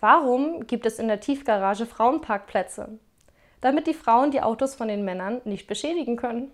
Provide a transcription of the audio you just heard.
Warum gibt es in der Tiefgarage Frauenparkplätze? Damit die Frauen die Autos von den Männern nicht beschädigen können.